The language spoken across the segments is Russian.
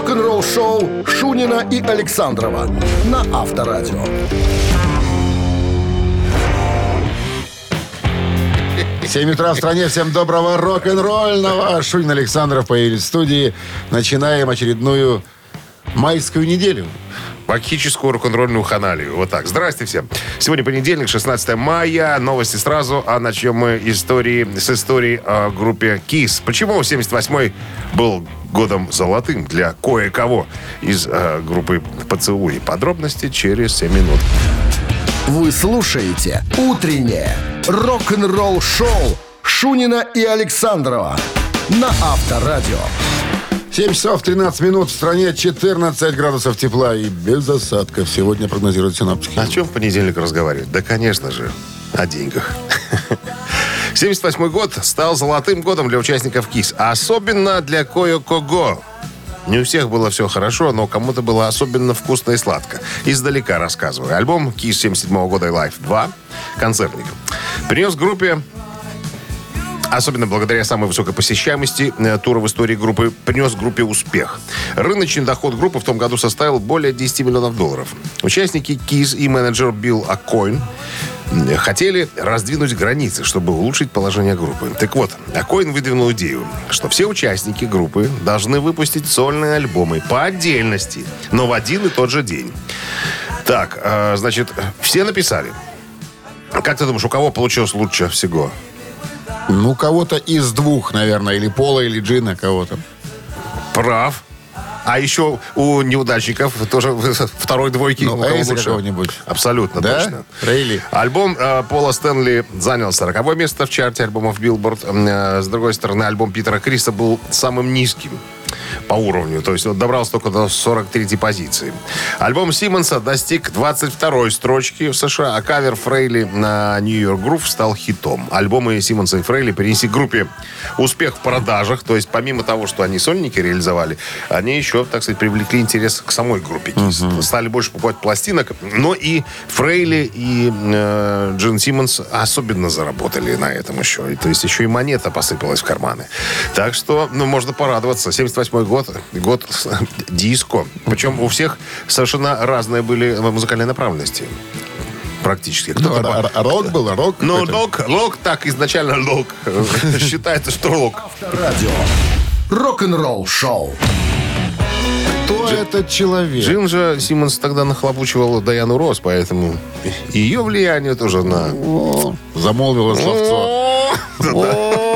Рок-н-ролл-шоу Шунина и Александрова на Авторадио. 7 утра в стране. Всем доброго рок-н-ролльного. Шунин Александров появились в студии. Начинаем очередную майскую неделю. Бакхическую рок-н-ролльную ханалию. Вот так. Здрасте всем. Сегодня понедельник, 16 мая. Новости сразу. А начнем мы истории, с истории о группе KISS. Почему 78-й был годом золотым для кое-кого из э, группы «Поцелуй». Подробности через 7 минут. Вы слушаете «Утреннее рок-н-ролл-шоу» Шунина и Александрова на Авторадио. 7 часов 13 минут. В стране 14 градусов тепла и без осадков. Сегодня прогнозируют синоптики. О чем в понедельник разговаривать? Да, конечно же, о деньгах. 78 год стал золотым годом для участников КИС, а особенно для кое-кого. Не у всех было все хорошо, но кому-то было особенно вкусно и сладко. Издалека рассказываю. Альбом КИС 77 года и Life 2 «Концертник» принес группе Особенно благодаря самой высокой посещаемости э, тура в истории группы принес группе успех. Рыночный доход группы в том году составил более 10 миллионов долларов. Участники КИЗ и менеджер Билл Аккоин э, хотели раздвинуть границы, чтобы улучшить положение группы. Так вот, Акоин выдвинул идею, что все участники группы должны выпустить сольные альбомы по отдельности, но в один и тот же день. Так, э, значит, все написали. Как ты думаешь, у кого получилось лучше всего? Ну, кого-то из двух, наверное. Или Пола, или Джина кого-то. Прав. А еще у неудачников тоже второй двойки. Ну, лучше? какого-нибудь. Абсолютно Да? точно. Рейли. Альбом э, Пола Стэнли занял 40 место в чарте альбомов Билборд. Э, с другой стороны, альбом Питера Криса был самым низким по уровню. То есть он добрался только до 43 позиции. Альбом Симмонса достиг 22 строчки в США, а кавер Фрейли на New York Groove стал хитом. Альбомы Симмонса и Фрейли принесли группе успех в продажах. То есть помимо того, что они сольники реализовали, они еще, так сказать, привлекли интерес к самой группе Kiss. Стали больше покупать пластинок. Но и Фрейли, и э, Джин Симмонс особенно заработали на этом еще. И, то есть еще и монета посыпалась в карманы. Так что, ну, можно порадоваться. 78 год, год с- диско. Причем у всех совершенно разные были музыкальные направленности. Практически. Ну, Кто-то р- р- рок был, рок. ну, лок, лок, так, изначально лок. Считается, что лок. Авторадио. Рок-н-ролл-шоу. Кто этот человек? Джин же Симмонс тогда нахлопучивал Даяну Росс, поэтому ее влияние тоже на... О, замолвило словцо.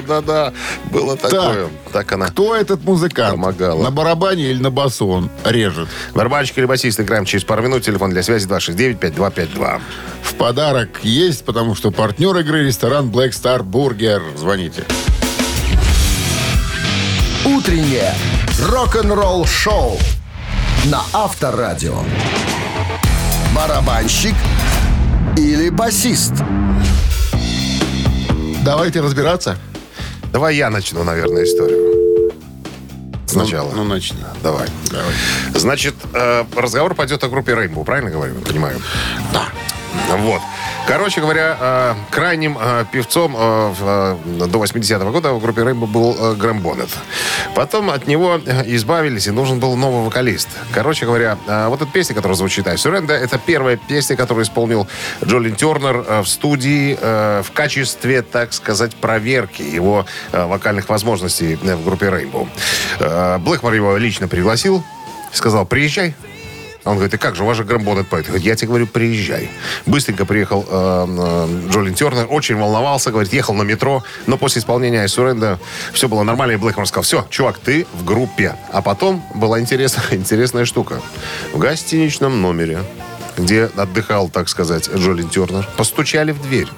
Да-да-да, было такое. Так она. Кто этот музыкант? Помогала. На барабане или на басу он режет? Барабанщик или басист играем через пару минут. Телефон для связи 269-5252. В подарок есть, потому что партнер игры ресторан Black Star Burger. Звоните. Утреннее рок-н-ролл-шоу на Авторадио. Барабанщик или басист? Давайте разбираться. Давай я начну, наверное, историю. Сначала. Ну, ну, начни. Давай. Давай. Значит, э, разговор пойдет о группе Rainbow, правильно говорю? Понимаю. Да. Вот. Короче говоря, э, крайним э, певцом э, до 80-го года в группе Rainbow был Грэм Боннет. Потом от него избавились, и нужен был новый вокалист. Короче говоря, вот эта песня, которая звучит «I Surrender», это первая песня, которую исполнил Джолин Тернер в студии в качестве, так сказать, проверки его вокальных возможностей в группе. Э, Блэкмор его лично пригласил, сказал, приезжай, он говорит, и как же, у вас же Боннет поет. Говорит, я тебе говорю, приезжай. Быстренько приехал э, э, Джолин Тернер, очень волновался, говорит, ехал на метро, но после исполнения Surrender все было нормально, и Блэкмор сказал, все, чувак, ты в группе. А потом была интересная, интересная штука. В гостиничном номере где отдыхал, так сказать, Джолин Тернер, постучали в дверь.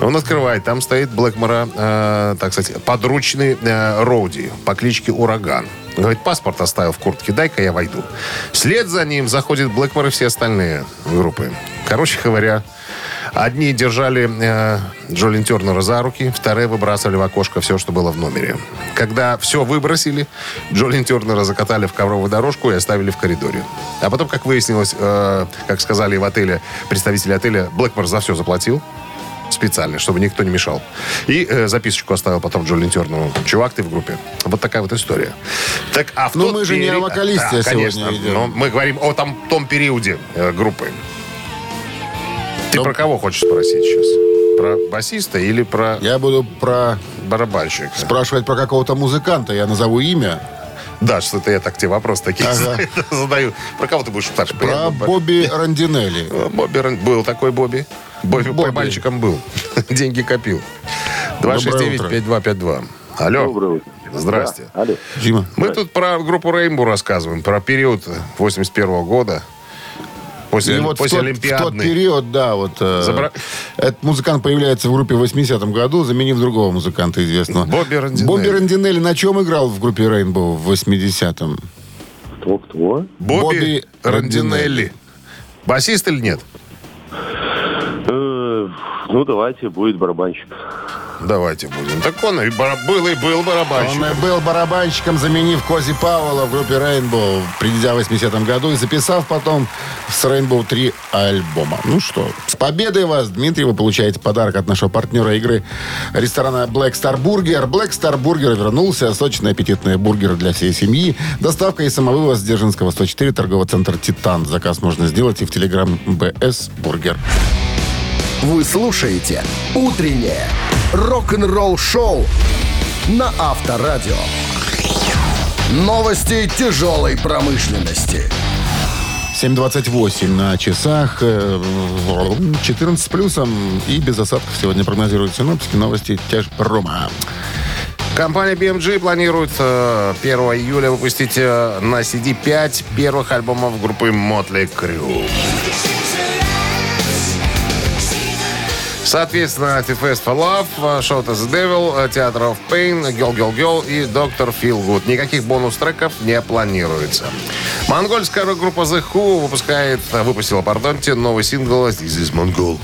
Он открывает, там стоит Блэкмора, э, так сказать, подручный э, Роуди по кличке Ураган. Говорит, паспорт оставил в куртке, дай-ка я войду. Вслед за ним заходит Блэкмор и все остальные группы. Короче говоря, одни держали э, Джолин Тернера за руки, вторые выбрасывали в окошко все, что было в номере. Когда все выбросили, Джолин Тернера закатали в ковровую дорожку и оставили в коридоре. А потом, как выяснилось, э, как сказали в отеле, представители отеля, Блэкмор за все заплатил. специально, чтобы никто не мешал. И э, записочку оставил потом Джолин Терну. Чувак, ты в группе. Вот такая вот история. Так, а в Ну, тот мы же не период- о вокалисте Да, сегодня конечно. идем. Но мы говорим о там, том периоде э, группы. Ты Ну- про кого хочешь спросить сейчас? Про басиста или про Я буду про барабанщика? спрашивать про какого-то музыканта. Я назову имя. Да, что-то я так тебе вопрос такие Ага. задаю. Про кого ты будешь спрашивать? Про Я- Бобби Рандинелли. Бобби Ран- был такой Бобби. Бобби, Бобби. мальчиком был. Деньги копил. Доброе утро. 269-5252. Алло. Доброе утро. Здрасте. Да, алло. Дима. Мы тут про группу Рейнбу рассказываем, про период 81 года. После, И вот в после тот, в тот Олимпиадной. период, да, вот э, Забра- этот музыкант появляется в группе в 80-м году, заменив другого музыканта известного. Бобби Рандинелли. Бобби Рандинелли на чем играл в группе Рейнбоу в 80-м? Кто, кто? Бобби, Бобби Рандинелли. Рандинелли. Басист или нет? Э, ну, давайте, будет барабанщик. Давайте будем. Так он и был, и был барабанщик. Он и был барабанщиком, заменив Кози Пауэлла в группе Rainbow, придя в 80-м году и записав потом с Rainbow 3 альбома. Ну что, с победой вас, Дмитрий, вы получаете подарок от нашего партнера игры ресторана Black Star Burger. Black Star Burger вернулся. Сочные аппетитные бургеры для всей семьи. Доставка и самовывоз с Дзержинского 104, торговый центр «Титан». Заказ можно сделать и в Телеграм BS Burger. Вы слушаете «Утреннее рок-н-ролл-шоу» на Авторадио. Новости тяжелой промышленности. 7.28 на часах, э, 14 с плюсом и без осадков сегодня прогнозируют синоптики. Новости тяжпрома. Компания BMG планирует э, 1 июля выпустить э, на CD 5 первых альбомов группы Motley Crue. Соответственно, Fest for Love, э, Shout as the Devil, э, Theater of Pain, Girl Girl Girl и Doctor Feel Good. Никаких бонус-треков не планируется. Монгольская рок-группа The Who выпускает, э, выпустила, пардонте, новый сингл «This is Mongol».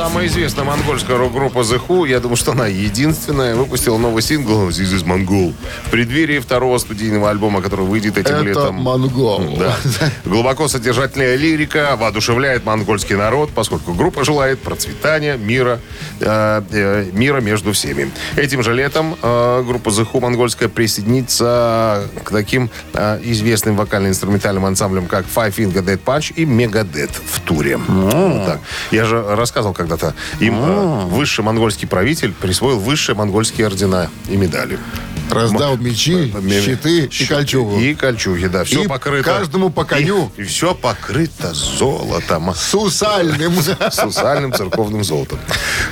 Самая известная монгольская рок-группа The Who, я думаю, что она единственная, выпустила новый сингл «This is Mongol» в преддверии второго студийного альбома, который выйдет этим Это летом. монгол. Да. Глубоко содержательная лирика воодушевляет монгольский народ, поскольку группа желает процветания, мира, э, э, мира между всеми. Этим же летом э, группа The Who монгольская присоединится к таким э, известным вокально-инструментальным ансамблям, как Five Finger Dead Punch и Megadeth в туре. Вот так. Я же рассказывал когда-то, им э, высший монгольский правитель присвоил высшие монгольские ордена и медали. Раздал мечи, Ме- щиты и кольчугу. И кольчуги, да. Все И покрыто. каждому по коню. И, все покрыто золотом. Сусальным. Сусальным церковным золотом.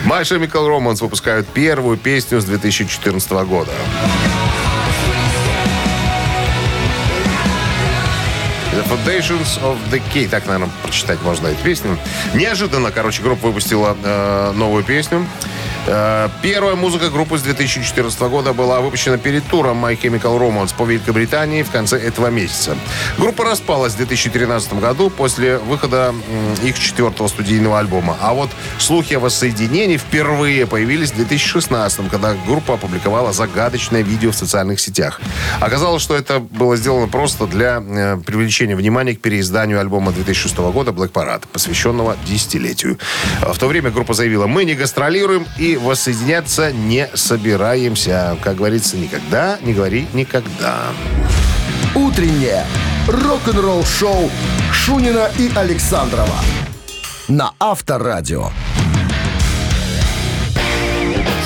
My Chemical Romance выпускают первую песню с 2014 года. Foundations of the Key. Так, наверное, прочитать можно эту песню. Неожиданно, короче, группа выпустила э, новую песню. Э, Первая музыка группы с 2014 года была выпущена перед туром My Chemical Romance по Великобритании в конце этого месяца. Группа распалась в 2013 году после выхода их четвертого студийного альбома. А вот слухи о воссоединении впервые появились в 2016, когда группа опубликовала загадочное видео в социальных сетях. Оказалось, что это было сделано просто для э, привлечения внимания к переизданию альбома 2006 года Black Parade, посвященного десятилетию. В то время группа заявила, мы не гастролируем и воссоединяться не собираемся. Как говорится, никогда не говори никогда. «Утреннее рок-н-ролл-шоу» Шунина и Александрова на Авторадио.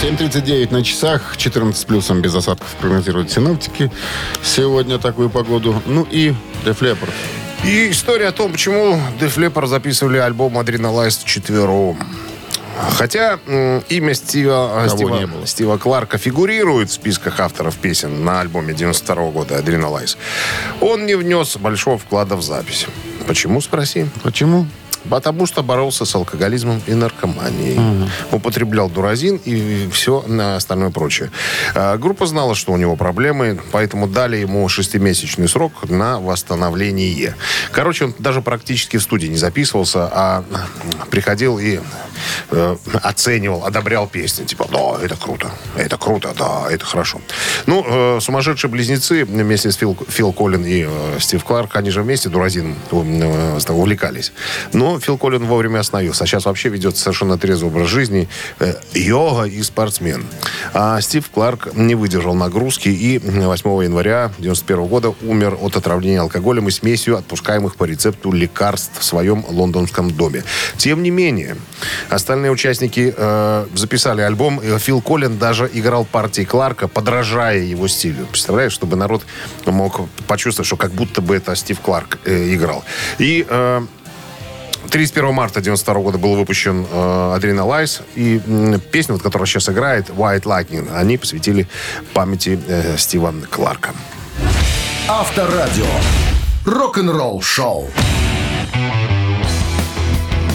7.39 на часах, 14 с плюсом без осадков прогнозируют синоптики. Сегодня такую погоду. Ну и Leppard. И история о том, почему Leppard записывали альбом Adrenalize четвером. Хотя имя Стива, Кого Стива. Стива Кларка фигурирует в списках авторов песен на альбоме 92 года Adrenalize, он не внес большого вклада в запись. Почему, спроси? Почему? Потому что боролся с алкоголизмом и наркоманией. Употреблял дуразин и все остальное прочее. А, Группа знала, что у него проблемы, поэтому дали ему шестимесячный срок на восстановление. Короче, он даже практически в студии не записывался, а приходил и э, оценивал, одобрял песни. Типа, да, это круто, это круто, да, это хорошо. Ну, э, сумасшедшие близнецы вместе с Фил, Фил Коллин и э, Стив Кларк, они же вместе дуразином э, с- увлекались. Но Фил Коллин вовремя остановился. А сейчас вообще ведет совершенно трезвый образ жизни. э, йога и спортсмен. А Стив Кларк не выдержал нагрузки и 8 января 1991 года умер от отравления алкоголем и смесью отпускаемых по рецепту лекарств в своем лондонском доме. Тем не менее, остальные участники э, записали альбом. Фил Коллин даже играл партии Кларка, подражая его стилю. Представляешь, чтобы народ мог почувствовать, что как будто бы это Стив Кларк э, играл. И э, 31 марта 92 года был выпущен э, Adrenalize. И м, песню, вот, которая сейчас играет, White Lightning, они посвятили памяти э, Стива Кларка. Авторадио. Рок-н-ролл шоу.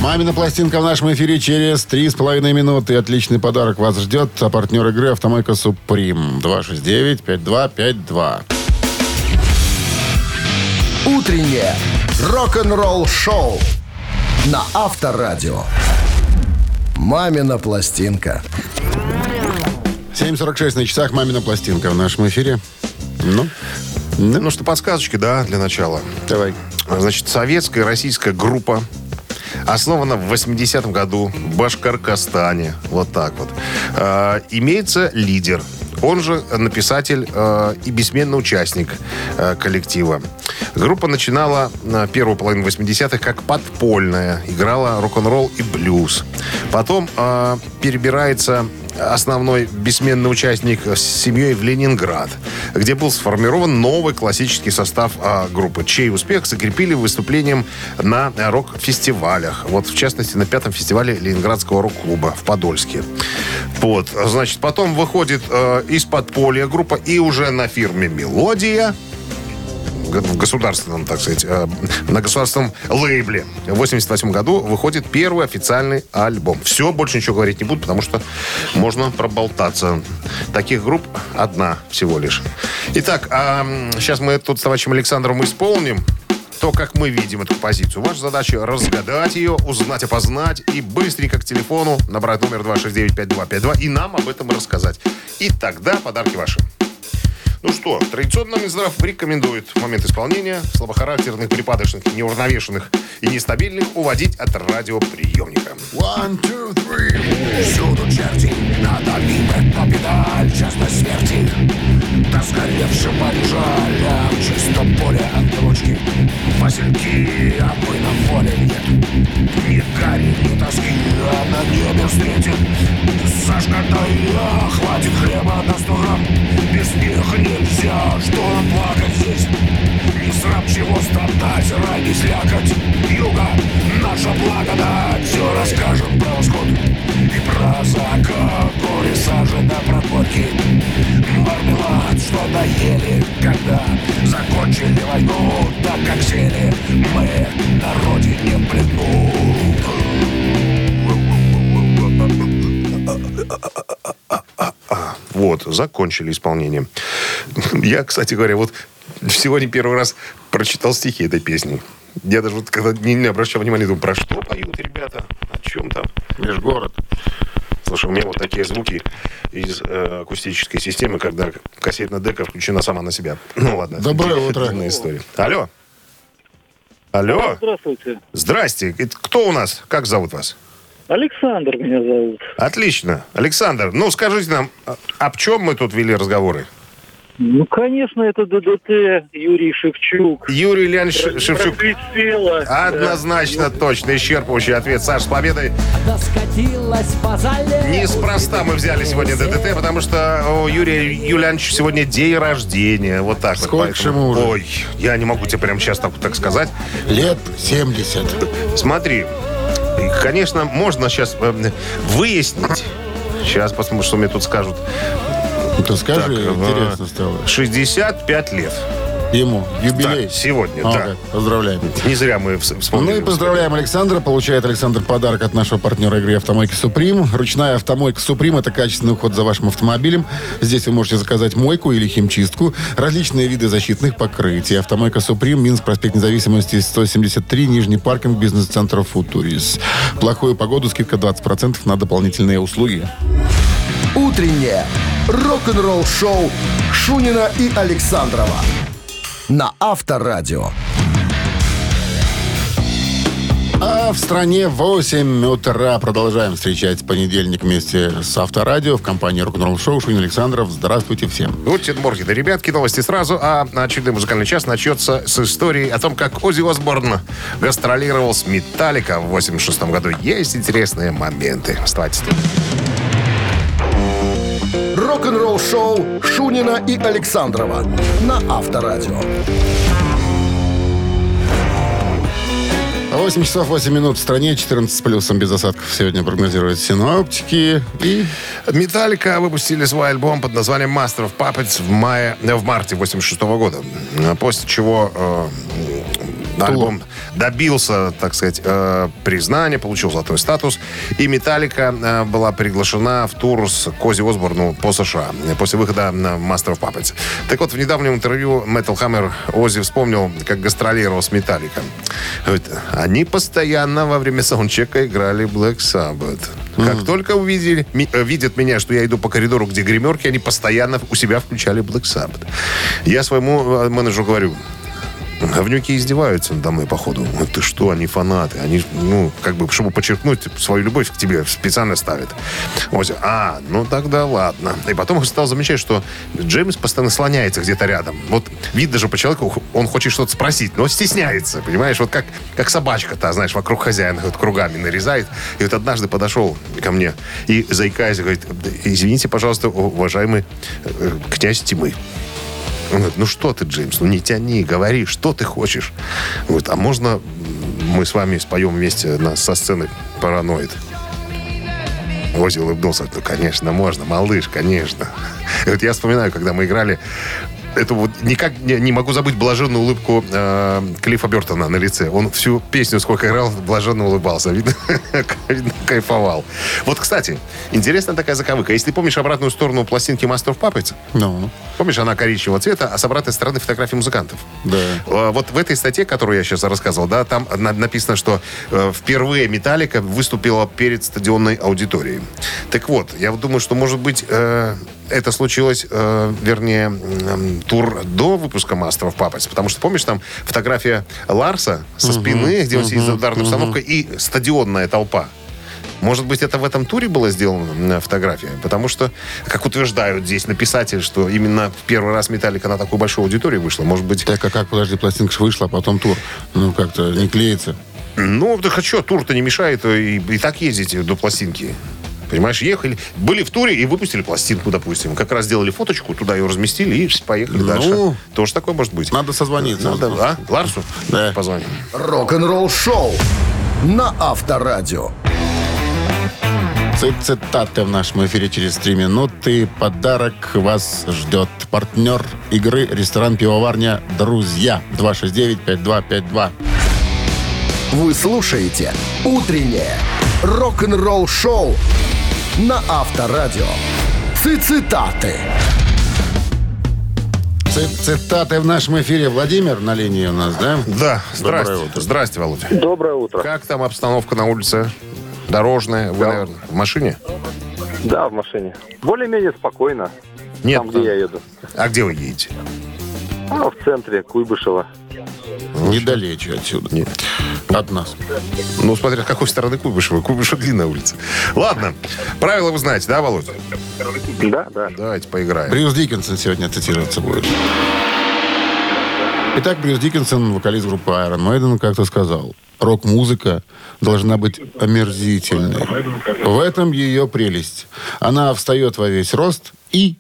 Мамина пластинка в нашем эфире через три с половиной минуты. Отличный подарок вас ждет. А партнер игры «Автомойка Суприм». 269-5252. Утреннее рок-н-ролл шоу на Авторадио. Мамина пластинка. 7.46 на часах. Мамина пластинка в нашем эфире. Ну, ну, Ну что, подсказочки, да, для начала. давай. Значит, советская российская группа основана в 80-м году в Башкоркостане. Вот так вот. Э, имеется лидер. Он же написатель э, и бессменный участник э, коллектива. Группа начинала на первую половину 80-х как подпольная. Играла рок-н-ролл и блюз. Потом э, перебирается основной бессменный участник с семьей в Ленинград, где был сформирован новый классический состав а, группы, чей успех закрепили выступлением на рок-фестивалях. Вот, в частности, на пятом фестивале Ленинградского рок-клуба в Подольске. Вот, значит, потом выходит э, из подполья группа и уже на фирме «Мелодия», в государственном, так сказать, э, на государственном лейбле. В 88 году выходит первый официальный альбом. Все, больше ничего говорить не буду, потому что можно проболтаться. Таких групп одна всего лишь. Итак, а, сейчас мы тут с товарищем Александром исполним то, как мы видим эту композицию. Ваша задача разгадать ее, узнать, опознать и быстренько к телефону набрать номер 269-5252 и нам об этом рассказать. И тогда подарки ваши. Ну что, традиционно Минздрав рекомендует в момент исполнения слабохарактерных, припадочных, неуравновешенных и нестабильных уводить от радиоприемника. One, two, three. Всюду черти, надавим на педаль частной смерти До сгоревшим побежали в чистом поле ангелочки Васильки, а мы на воле нет. Ни гари, ни тоски, а на небе встретит. Сашка, да я, хватит хлеба на сто грамм Без них нельзя, что нам плакать здесь? Не срам чего страдать, ради слякоть. Юга, наша благодать Все расскажем про восход. И про закат Горе сажи на проборки Мармелад, что доели Когда закончили войну Так как сели мы на родине в плену Вот, закончили исполнение. Я, кстати говоря, вот сегодня первый раз прочитал стихи этой песни. Я даже вот когда не, не обращал внимания, думаю, про что поют ребята, о чем там. Межгород. Слушай, у меня вот такие звуки из э, акустической системы, когда кассетная дека включена сама на себя. Ну ладно. Доброе утро. история. Алло. Алло. Здравствуйте. Здрасте. Это Кто у нас? Как зовут вас? Александр меня зовут. Отлично. Александр, ну скажите нам, а- об чем мы тут вели разговоры? Ну, конечно, это ДДТ Юрий Шевчук. Юрий Леонидович Ш- Шевчук. Просветлело. Однозначно, точно, исчерпывающий ответ. Саш, с победой. Доскатилась по зале. Неспроста мы взяли сегодня ДДТ, потому что у Юрия Юлиановича сегодня день рождения. Вот так Сколько вот. же ему уже? Ой, я не могу тебе прямо сейчас так, так сказать. Лет 70. Смотри, конечно, можно сейчас э, выяснить. Сейчас посмотрим, что мне тут скажут. Ну, Ты скажи, Так, интересно стало. 65 лет. Ему юбилей. Да, сегодня, О, да. как. Поздравляем. Не зря мы вс- вспомнили. Ну и поздравляем Александра. Получает Александр подарок от нашего партнера игры «Автомойки Суприм». Ручная «Автомойка Суприм» — это качественный уход за вашим автомобилем. Здесь вы можете заказать мойку или химчистку, различные виды защитных покрытий. «Автомойка Суприм», Минск, проспект Независимости, 173, Нижний паркинг, бизнес-центр «Футурис». Плохую погоду скидка 20% на дополнительные услуги. Утреннее рок-н-ролл-шоу Шунина и Александрова на Авторадио. А в стране 8 утра продолжаем встречать понедельник вместе с Авторадио в компании «Рок-н-ролл шоу» Шунин Александров. Здравствуйте всем. Будьте Моргины, ребятки, новости сразу. А очередной музыкальный час начнется с истории о том, как Ози Осборн гастролировал с Металлика в 86 году. Есть интересные моменты. Оставайтесь тут. Рок-н-ролл-шоу Шунина и Александрова на Авторадио. 8 часов 8 минут в стране, 14 с плюсом без осадков сегодня прогнозируют синоптики. И Металлика выпустили свой альбом под названием Master of Puppets в, мае, э, в марте 86 года. После чего э, альбом добился, так сказать, э, признания, получил золотой статус. И Металлика э, была приглашена в тур с Кози Осборну по США после выхода на Master of Puppets. Так вот, в недавнем интервью Metal Hammer Ози вспомнил, как гастролировал с Металлика. Говорит, они постоянно во время саундчека играли Black Sabbath. Как только увидели, ми- э, видят меня, что я иду по коридору, где гримерки, они постоянно у себя включали Black Sabbath. Я своему э, менеджеру говорю, Говнюки издеваются надо мной, походу. Ну, ты что, они фанаты. Они, ну, как бы, чтобы подчеркнуть свою любовь к тебе, специально ставят. Ози, а, ну тогда ладно. И потом стал замечать, что Джеймс постоянно слоняется где-то рядом. Вот видно же по человеку, он хочет что-то спросить, но стесняется, понимаешь? Вот как, как собачка-то, знаешь, вокруг хозяина вот кругами нарезает. И вот однажды подошел ко мне и, заикаясь, говорит, извините, пожалуйста, уважаемый э, князь тьмы. Он говорит, ну что ты, Джеймс, ну не тяни, говори, что ты хочешь. Говорит, а можно мы с вами споем вместе на, со сцены «Параноид»? Ози улыбнулся. Ну, конечно, можно, малыш, конечно. Вот я вспоминаю, когда мы играли это вот никак не, не могу забыть блаженную улыбку э, Клиффа Бертона на лице. Он всю песню, сколько играл, блаженно улыбался. Видно, кайфовал. Вот, кстати, интересная такая заковыка. Если ты помнишь обратную сторону пластинки Master of Puppets, ну, Помнишь, она коричневого цвета, а с обратной стороны фотографии музыкантов. да. Э, Вот в этой статье, которую я сейчас рассказывал, да, там на- написано, что э, впервые Металлика выступила перед стадионной аудиторией. Так вот, я думаю, что, может быть, э, это случилось, э, вернее, м, тур до выпуска of Puppets. Потому что, помнишь, там фотография Ларса со спины, где он сидит за ударной установкой, и стадионная толпа. Может быть, это в этом туре была сделана фотография? Потому что, как утверждают здесь написатели, что именно в первый раз Металлика на такую большую аудиторию вышла. Может быть, Так, а как, подожди, пластинка ж вышла, а потом тур. Ну, как-то не клеится. Ну, так а что, тур-то не мешает и, и так ездить до пластинки. Понимаешь, ехали, были в туре и выпустили пластинку, допустим. Как раз сделали фоточку, туда ее разместили и поехали Ну, дальше. Тоже такое может быть. Надо созвониться. Надо, а? Ларсу? Да. Позвоним. Рок-н-ролл-шоу на Авторадио. Ци- Цитаты в нашем эфире через три минуты. Подарок вас ждет. Партнер игры ресторан «Пивоварня Друзья». 269-5252. Вы слушаете «Утреннее рок-н-ролл-шоу» на Авторадио. Цитаты. Ци- Цитаты в нашем эфире. Владимир на линии у нас, да? Да, Доброе здрасте. утро. Здрасте, Володя. Доброе утро. Как там обстановка на улице? Дорожная? Вы, наверное, в машине? Да, в машине. Более-менее спокойно. Нет. Там, где я еду. А где вы едете? А, в центре Куйбышева. Недалече отсюда. Нет. От нас. Ну, смотря с какой стороны Куйбышева. Куйбышева длинная улица. Ладно. Правила вы знаете, да, Володя? Да, да. Давайте поиграем. Брюс Диккенсон сегодня цитироваться будет. Итак, Брюс Диккенсон, вокалист группы Iron Maiden, как-то сказал, рок-музыка должна быть омерзительной. В этом ее прелесть. Она встает во весь рост и...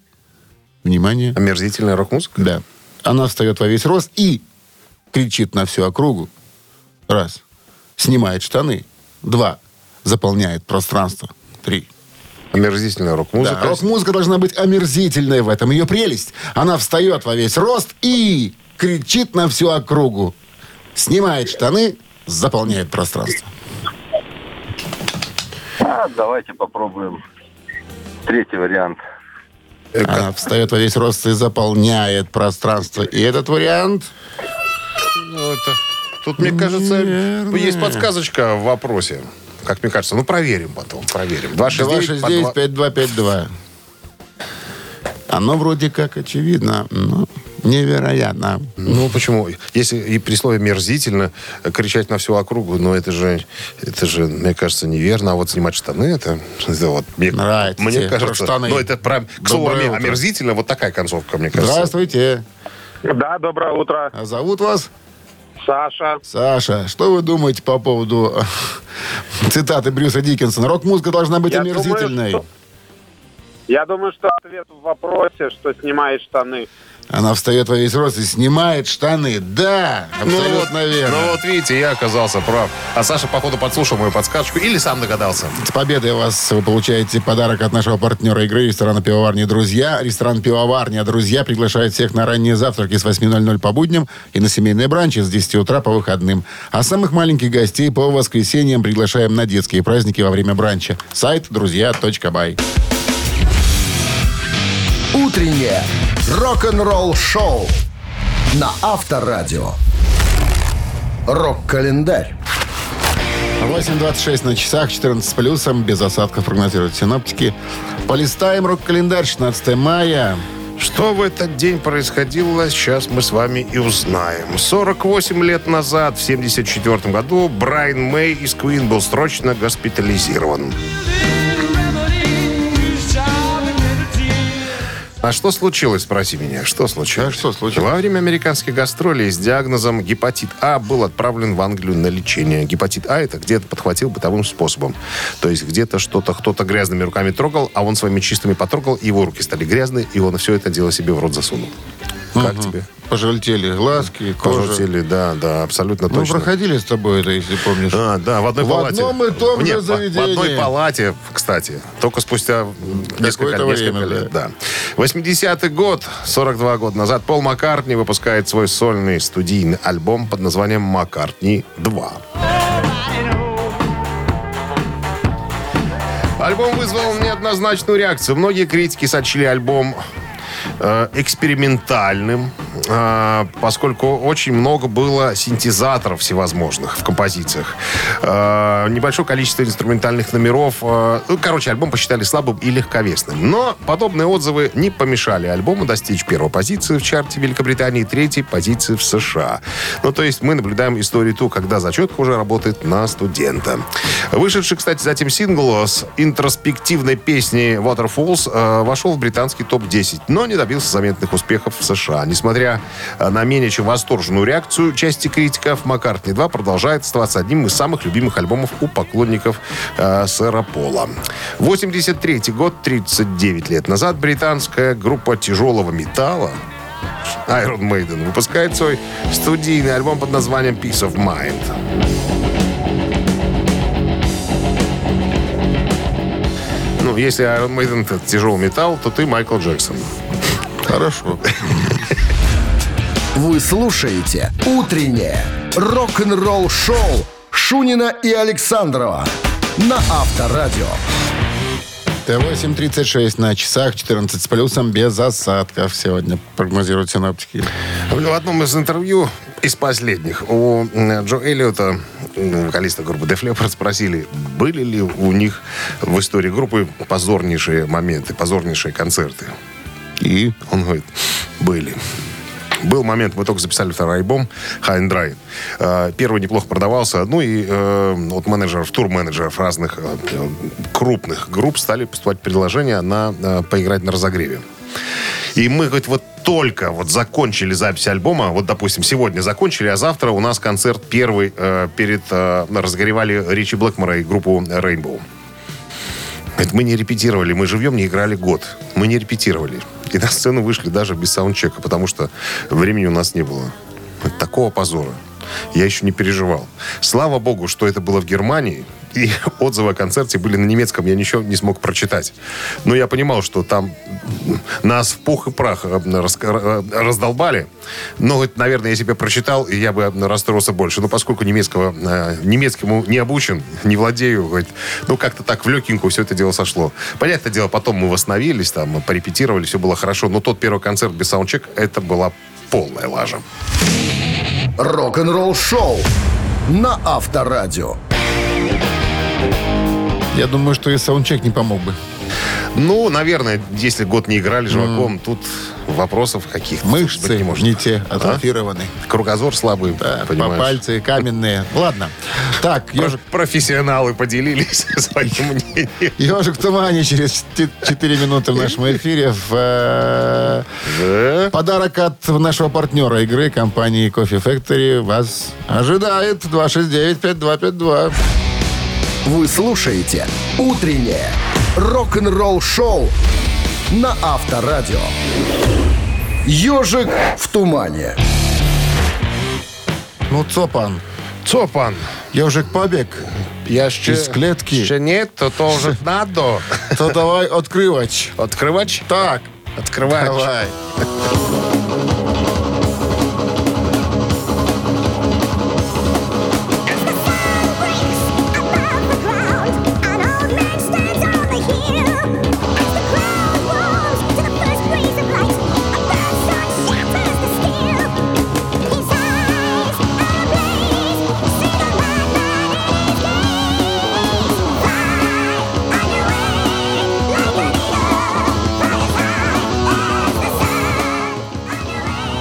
Внимание. Омерзительная рок-музыка? Да. Она встает во весь рост и кричит на всю округу. Раз. Снимает штаны. Два. Заполняет пространство. Три. Омерзительная рок-музыка. Да, рок-музыка должна быть омерзительной в этом. Ее прелесть. Она встает во весь рост и кричит на всю округу. Снимает штаны, заполняет пространство. А, давайте попробуем третий вариант. Она встает во весь рост и заполняет пространство. И этот вариант... Ну, это... Тут, мне кажется, Наверное. есть подсказочка в вопросе. Как мне кажется. Ну, проверим потом, проверим. 269 269-5252. Оно вроде как очевидно, но невероятно. Ну, почему? Если и при слове «мерзительно» кричать на всю округу, ну, это же, это же, мне кажется, неверно. А вот снимать штаны, это, это вот... Мне, Нравится Мне кажется, штаны. ну, это про, к слову, Доброе омерзительно, вот такая концовка, мне кажется. Здравствуйте. Да, доброе утро. А зовут вас? Саша. Саша. Что вы думаете по поводу э, цитаты Брюса Диккенсона? Рок-музыка должна быть Я омерзительной. думаю, Я думаю, что ответ в вопросе, что снимает штаны. Она встает во весь рост и снимает штаны. Да, Ну вот, абсолютно верно. ну вот видите, я оказался прав. А Саша, походу, подслушал мою подсказочку или сам догадался. С победой вас вы получаете подарок от нашего партнера игры ресторана «Пивоварни Друзья». Ресторан «Пивоварня Друзья» приглашает всех на ранние завтраки с 8.00 по будням и на семейные бранчи с 10 утра по выходным. А самых маленьких гостей по воскресеньям приглашаем на детские праздники во время бранча. Сайт друзья.бай. Утреннее рок-н-ролл-шоу на Авторадио. Рок-календарь. 8.26 на часах, 14 с плюсом, без осадков прогнозируют синоптики. Полистаем рок-календарь, 16 мая. Что в этот день происходило, сейчас мы с вами и узнаем. 48 лет назад, в 74 году, Брайан Мэй из Queen был срочно госпитализирован. А что случилось, спроси меня? Что случилось? А что случилось? Во время американских гастролей с диагнозом гепатит А был отправлен в Англию на лечение. Гепатит А это где-то подхватил бытовым способом. То есть где-то что-то кто-то грязными руками трогал, а он своими чистыми потрогал, и его руки стали грязные, и он все это дело себе в рот засунул. Как тебе? Пожелтели глазки, кожа. Пожелтели, да, да, абсолютно Мы точно. проходили с тобой это, если помнишь. А, да, в одной В палате. одном и том Нет, же в- заведении. В одной палате, кстати. Только спустя несколько, несколько время, лет. Да. 80-й год, 42 года назад, Пол Маккартни выпускает свой сольный студийный альбом под названием «Маккартни 2». Альбом вызвал неоднозначную реакцию. Многие критики сочли альбом экспериментальным, э, поскольку очень много было синтезаторов всевозможных в композициях. Э, небольшое количество инструментальных номеров. э, ну, короче, альбом посчитали слабым и легковесным. Но подобные отзывы не помешали альбому достичь первой позиции в чарте Великобритании и третьей позиции в США. Ну, то есть мы наблюдаем историю ту, когда зачетка уже работает на студента. Вышедший, кстати, затем сингл с интроспективной песней Waterfalls вошел в британский топ-10, но не добился заметных успехов в США. Несмотря э, на менее чем восторженную реакцию части критиков, Маккартни 2 продолжает оставаться одним из самых любимых альбомов у поклонников э, сэра Пола. 83 год, 39 лет назад, британская группа тяжелого металла Iron Maiden выпускает свой студийный альбом под названием Peace of Mind. Ну, если Iron Maiden это тяжелый металл, то ты Майкл Джексон. Хорошо. Вы слушаете «Утреннее рок-н-ролл-шоу» Шунина и Александрова на Авторадио. Т-8.36 на часах, 14 с плюсом, без осадков сегодня прогнозируют синоптики. В одном из интервью из последних у Джо Эллиота, вокалиста группы Def Leppard, спросили, были ли у них в истории группы позорнейшие моменты, позорнейшие концерты. И Он говорит, были. Был момент, мы только записали второй альбом High and Dry. Э, Первый неплохо продавался. Ну и э, вот менеджеров, тур-менеджеров разных э, крупных групп стали поступать предложения на поиграть на разогреве. И мы, говорит, вот только вот закончили запись альбома, вот, допустим, сегодня закончили, а завтра у нас концерт первый э, перед... э, разогревали Ричи Блэкмора и группу Rainbow. Говорит, мы не репетировали, мы живем, не играли год. Мы не репетировали. И на сцену вышли даже без саундчека, потому что времени у нас не было. Такого позора. Я еще не переживал. Слава богу, что это было в Германии, и отзывы о концерте были на немецком, я ничего не смог прочитать. Но я понимал, что там нас в пух и прах э, э, раздолбали. Но, наверное, я прочитал, я бы расстроился больше. Но поскольку немецкого, э, немецкому не обучен, не владею, ну, как-то так в легкенькую все это дело сошло. Понятное дело, потом мы восстановились, там, порепетировали, все было хорошо. Но тот первый концерт без саундчек, это была полная лажа. Рок-н-ролл шоу на Авторадио. Я думаю, что и саундчек не помог бы. Ну, наверное, если год не играли живаком, тут вопросов каких-то Мышцы быть не, не может. те, атрофированы. Кругозор слабый, Да, по понимаешь. пальцы каменные. Ладно. Так, ежик, Профессионалы поделились своим мнением. ежик в тумане через 4 минуты в нашем эфире. В, э, Да. Подарок от нашего партнера игры компании Coffee Factory вас ожидает 269-5252. Вы слушаете «Утреннее рок-н-ролл-шоу» на Авторадио. «Ежик в тумане». Ну, Цопан, Цопан, ежик побег, я ще... Из клетки. Ще нет, то тоже надо. то давай открывать. Открывать? Так, Открывать. давай.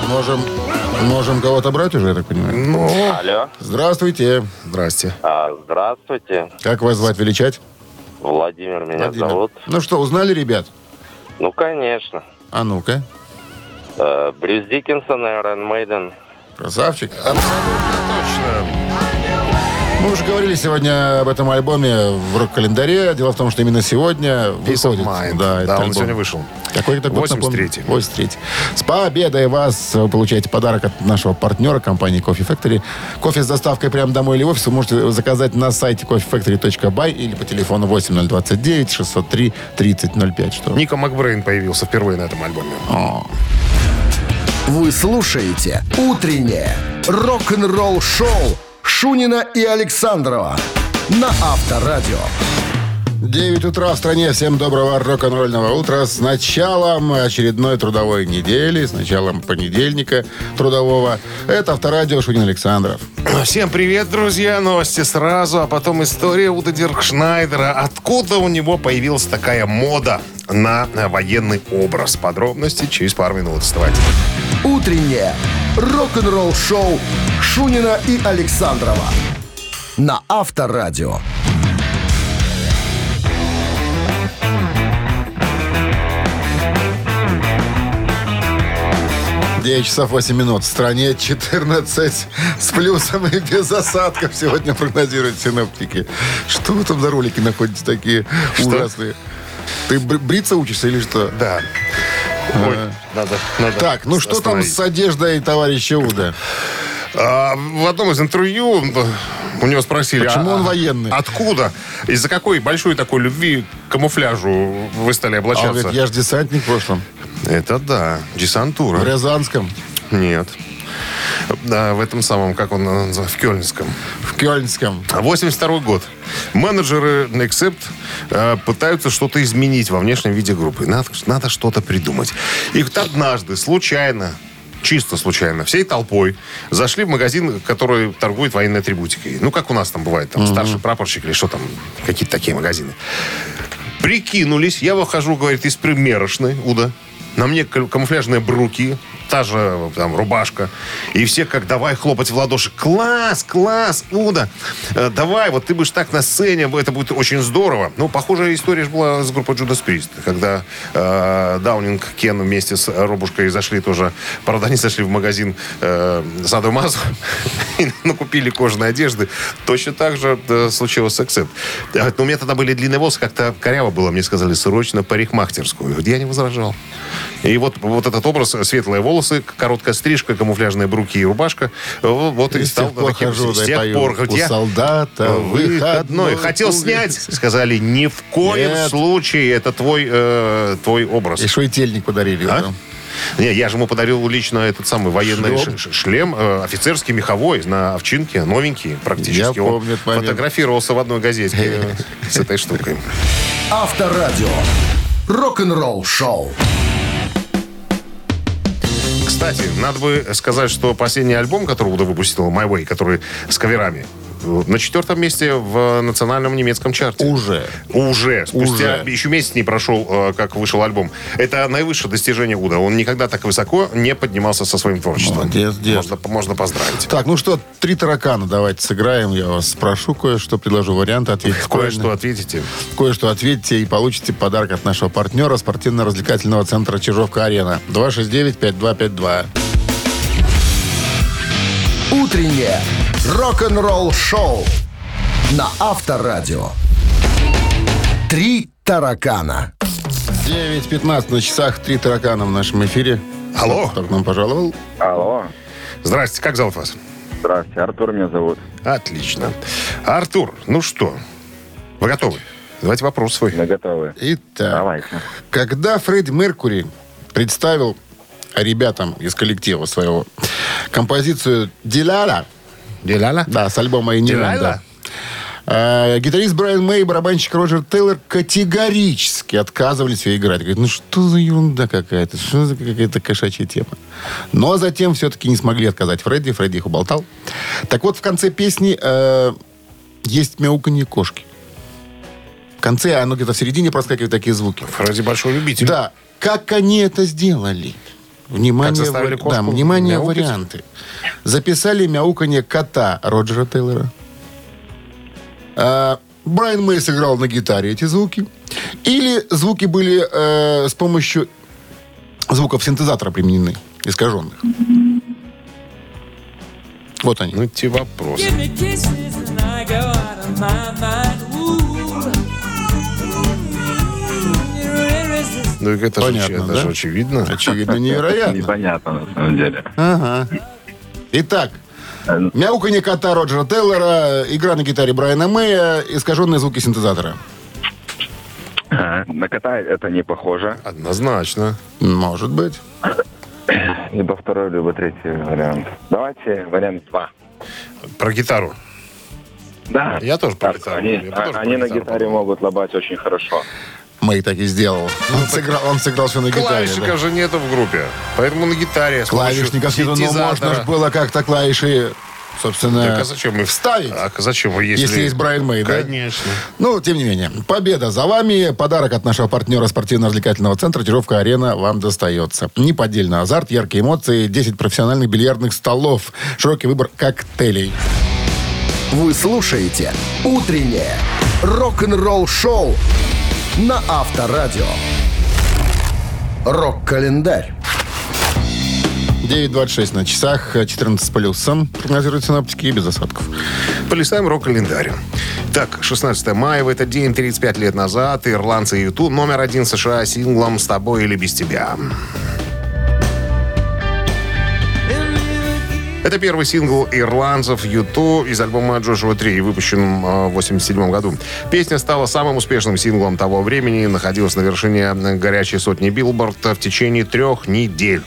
Можем, можем кого-то брать уже, я так понимаю. Ну, Алло. Здравствуйте. здрасте. А, здравствуйте. Как вас звать, величать? Владимир меня Владимир. зовут. Ну что, узнали, ребят? Ну, конечно. А ну-ка. Э, Брюс Диккенсон, Iron Maiden. Красавчик. Точно. Мы уже говорили сегодня об этом альбоме в рок-календаре. Дело в том, что именно сегодня Peace выходит. Mind. Да, Да, он альбом. сегодня вышел. Какой это год, 83-й. напомню? 83 С победой вас! Вы получаете подарок от нашего партнера, компании Coffee Factory. Кофе с доставкой прямо домой или в офис вы можете заказать на сайте coffeefactory.by или по телефону 8029 603 3005. Что? Ника Макбрейн появился впервые на этом альбоме. Вы слушаете «Утреннее рок-н-ролл-шоу» Шунина и Александрова на Авторадио. 9 утра в стране. Всем доброго рок-н-ролльного утра. С началом очередной трудовой недели, с началом понедельника трудового. Это Авторадио Шунин Александров. Всем привет, друзья. Новости сразу, а потом история Уда Диркшнайдера. Откуда у него появилась такая мода на военный образ? Подробности через пару минут. Вставайте. «Утреннее рок-н-ролл-шоу» Шунина и Александрова на Авторадио. 9 часов 8 минут. В стране 14 с плюсом и без осадков сегодня прогнозируют синоптики. Что вы там за ролики находите такие ужасные? Ты бр- бриться учишься или что? Да. Ой, надо, надо Так, ну что там с одеждой товарища Уда? А, в одном из интервью у него спросили... Почему а- он военный? Откуда? Из-за какой большой такой любви к камуфляжу вы стали А он облачаться? говорит, я же десантник в прошлом. Это да, десантура. В Рязанском, Нет. Да, в этом самом, как он называется, в Кёльнском. в Кёльнском. 82 год. Менеджеры Accept э, пытаются что-то изменить во внешнем виде группы. Надо, надо что-то придумать. И вот однажды, случайно, чисто случайно, всей толпой зашли в магазин, который торгует военной атрибутикой. Ну, как у нас там бывает, там старший прапорщик или что там, какие-то такие магазины. Прикинулись, я выхожу, говорит, из примерочной, Уда. На мне кам- камуфляжные бруки, та же там рубашка. И все как давай хлопать в ладоши. Класс, класс, Уда. э, давай, вот ты будешь так на сцене, это будет очень здорово. Ну, похожая история же была с группой Judas Priest. Когда э, Даунинг, Кен вместе с Робушкой зашли тоже, правда, они зашли в магазин э, Саду Мазу и накупили кожаной одежды. Точно так же э, случилось с Accept. Э, Но у меня тогда были длинные волосы, как-то коряво было. Мне сказали, срочно парикмахтерскую. Я не возражал. И вот, вот этот образ, светлые волосы, короткая стрижка, камуфляжные бруки и рубашка, вот, вот и, И стал тех пор таким. хожу, С тех пор, хоть У я- солдата выходной. Хотел снять, сказали, ни в коем Нет. случае это твой, э, твой образ. И швейтельник подарили. А? да. Не, я же ему подарил лично этот самый военный Шлем? шлем, э, офицерский меховой, на овчинке, новенький практически. Я Он помню момент. фотографировался в одной газете э, с этой штукой. Авторадио. Рок-н-ролл шоу. Кстати, надо бы сказать, что последний альбом, который выпустила, My Way, который с каверами, на четвертом месте в национальном немецком чарте. Уже. Уже. Спустя Уже. еще месяц не прошел, э, как вышел альбом. Это наивысшее достижение Уда. Он никогда так высоко не поднимался со своим творчеством. Молодец, дед. Можно, можно поздравить. Так, ну что, три таракана давайте сыграем. Я вас спрошу кое-что, предложу варианты, ответите Кое-что ответите. Кое-что ответите и получите подарок от нашего партнера спортивно-развлекательного центра Чижовка-Арена. 269-5252. Утреннее рок-н-ролл шоу на Авторадио. Три таракана. 9.15 на часах. Три таракана в нашем эфире. Алло. Кто к нам пожаловал? Алло. Здрасте, как зовут вас? Здравствуйте, Артур меня зовут. Отлично. Артур, ну что, вы готовы? Давайте вопрос свой. Мы готовы. Итак, Давайте. когда Фредди Меркури представил ребятам из коллектива своего композицию «Диляля», Деляля? да, с альбома «Диляля»? э, гитарист Брайан Мэй и барабанщик Роджер Тейлор категорически отказывались ее играть. Говорят, ну что за ерунда какая-то, что за какая-то кошачья тема. Но затем все-таки не смогли отказать Фредди, Фредди их уболтал. Так вот, в конце песни э, есть мяуканье кошки. В конце, оно где-то в середине проскакивают такие звуки. Фредди большой любитель. Да. Как они это сделали? Внимание, Как кошку да, внимание, мяукать? варианты. Записали мяуканье кота Роджера Тейлора. А, Брайан Мэй сыграл на гитаре эти звуки. Или звуки были э, с помощью звуков синтезатора применены, искаженных. Вот они. Ну, эти вопросы. Ну, это, же, Понятно, это да? же очевидно. Очевидно, невероятно. Непонятно, на самом деле. Ага. Итак, мяуканье кота Роджера Тейлора, игра на гитаре Брайана Мэя, искаженные звуки синтезатора. А, На кота это не похоже. Однозначно. Может быть. Либо второй, либо третий вариант. Давайте вариант два. Про гитару. Да. Я тоже про Так, гитару. Они, Я тоже а- про они на гитару гитаре могут лобать очень хорошо. Мэй так и сделал. Он сыграл, он сыграл все на гитаре. Клавишников да. же нету в группе. Поэтому на гитаре Клавишников нету, но можно синтезатора. ж было как-то клавиши, собственно, Так а зачем их вставить. А зачем? Если, Если есть Брайан Мэй, да? Конечно. Ну, тем не менее, победа за вами. Подарок от нашего партнера спортивно-развлекательного центра «Чижовка-арена» вам достается. Неподдельный азарт, яркие эмоции, 10 профессиональных бильярдных столов, широкий выбор коктейлей. Вы слушаете «Утреннее рок-н-ролл шоу» на Авторадио. Рок-календарь. 9.26 на часах, 14 с плюсом. Прогнозируют синоптики и без осадков. Полистаем рок-календарь. Так, 16 мая, в этот день, 35 лет назад, ирландцы Юту номер один США синглом «С тобой или без тебя». Это первый сингл ирландцев Юту из альбома Джошуа 3, выпущенном э, в 87 году. Песня стала самым успешным синглом того времени находилась на вершине горячей сотни Билборд в течение трех недель.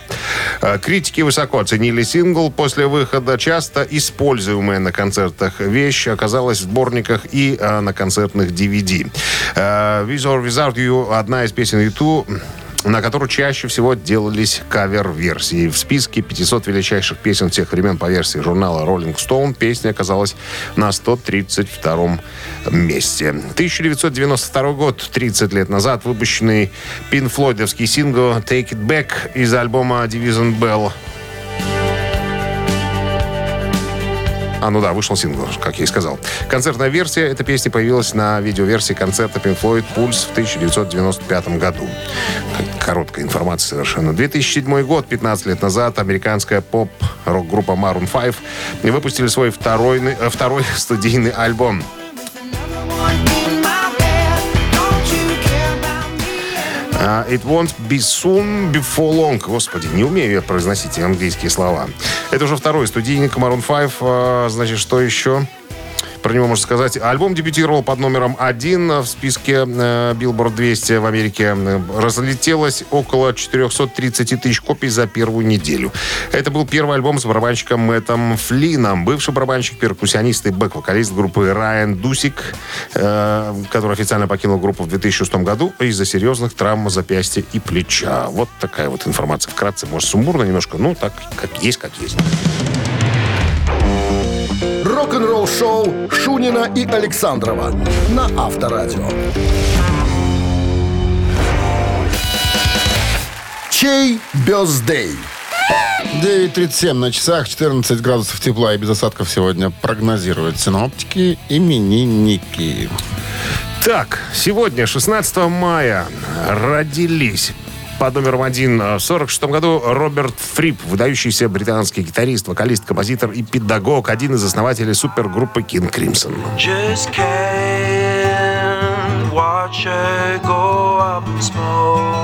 Э, Критики высоко оценили сингл. После выхода часто используемая на концертах вещь оказалась в сборниках и э, на концертных DVD. Э, With or Without You одна из песен U2 на которую чаще всего делались кавер-версии. В списке 500 величайших песен всех времен по версии журнала Rolling Stone песня оказалась на 132 месте. 1992 год, 30 лет назад, выпущенный пинфлойдовский сингл «Take It Back» из альбома «Division Bell». А, ну да, вышел сингл, как я и сказал. Концертная версия этой песни появилась на видеоверсии концерта Pink Floyd «Пульс» в 1995 году. Короткая информация совершенно. 2007 год, 15 лет назад, американская поп-рок-группа Maroon 5 выпустили свой второй, э, второй студийный альбом. It won't be soon before long. Господи, не умею я произносить английские слова. Это уже второй студийник Maroon 5. А, Значит, что еще? Про него можно сказать. Альбом дебютировал под номером один в списке э, Billboard 200 в Америке. Э, Разлетелось около 430 тысяч копий за первую неделю. Это был первый альбом с барабанщиком Мэттом Флином. Бывший барабанщик, перкуссионист и бэк-вокалист группы Райан Дусик, э, который официально покинул группу в 2006 году из-за серьезных травм запястья и плеча. Вот такая вот информация. Вкратце, может, сумбурно немножко, ну, так, как есть, как есть. Рок-н-ролл шоу Шунина и Александрова на Авторадио. Чей бездей? 9.37 на часах, 14 градусов тепла и без осадков сегодня прогнозируют синоптики именинники. Так, сегодня, 16 мая, родились под номером один в 46 году Роберт Фрип, выдающийся британский гитарист, вокалист, композитор и педагог, один из основателей супергруппы King Crimson. Just can't watch her go up in smoke.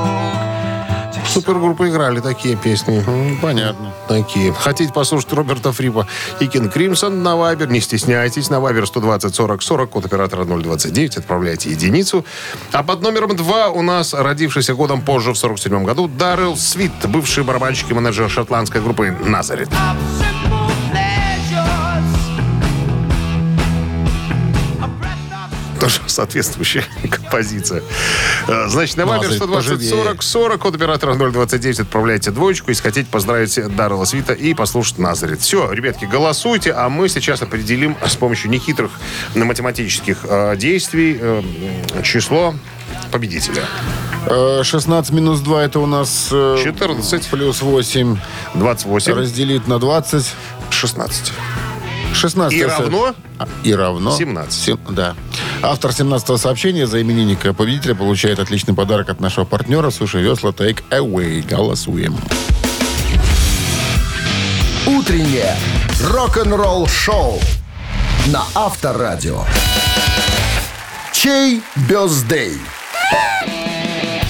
Супергруппы играли такие песни. Понятно. Такие. Хотите послушать Роберта Фрипа и King Crimson на Вайбер? Не стесняйтесь. На Вайбер 120 40 40, код оператора 029. Отправляйте единицу. А под номером два у нас, родившийся годом позже, в 47 году, Даррел Свит, бывший барабанщик и менеджер шотландской группы «Назарет». Simple Тоже соответствующая композиция. Э, Значит, на Вайбер Назарет 120 поживее. 40 40, код оператора 029. Отправляйте двоечку, если хотите поздравить Даррела Свита и послушать Назарет. Все, ребятки, голосуйте, а мы сейчас определим с помощью нехитрых математических э, действий э, число победителя. Э, 16 минус 2 это у нас... э, 14. Плюс 8. 28, Разделить на 20. 16. 16. И равно? И равно. 17. Сем- да. Автор 17-го сообщения за именинника победителя получает отличный подарок от нашего партнера Суши Весла Take Away. Голосуем. Утреннее рок-н-ролл шоу на Авторадио. Чей бездей?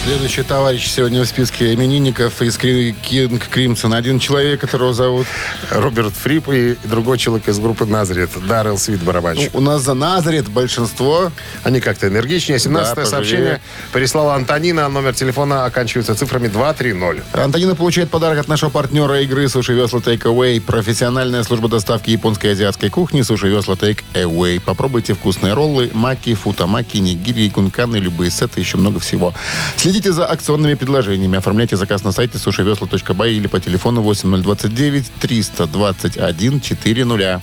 Следующий товарищ сегодня в списке именинников из Кинг Кримсон. Один человек, которого зовут... Роберт Фрип и другой человек из группы Назарет. Даррел Свит, Ну, барабанщик. у нас за Назарет большинство. Они как-то энергичнее. 17 Да, сообщение прислала Антонина. Номер телефона оканчивается цифрами 230. Антонина получает подарок от нашего партнера игры Суши Весла Take Away. Профессиональная служба доставки японской и азиатской кухни Суши Весла Take Away. Попробуйте вкусные роллы, маки, футамаки, нигири, кунканы, любые сеты, еще много всего. Следите за акционными предложениями. Оформляйте заказ на сайте сушивесла.бай или по телефону 8029 321 400.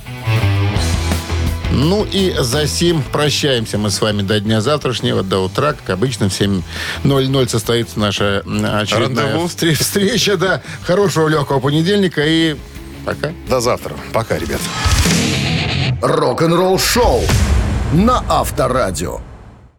Ну и за сим прощаемся мы с вами до дня завтрашнего, до утра. Как обычно, в 7.00 состоится наша очередная Рандеву. встр- встреча. Да. Хорошего легкого понедельника и пока. До завтра. Пока, ребят. Рок-н-ролл шоу на Авторадио.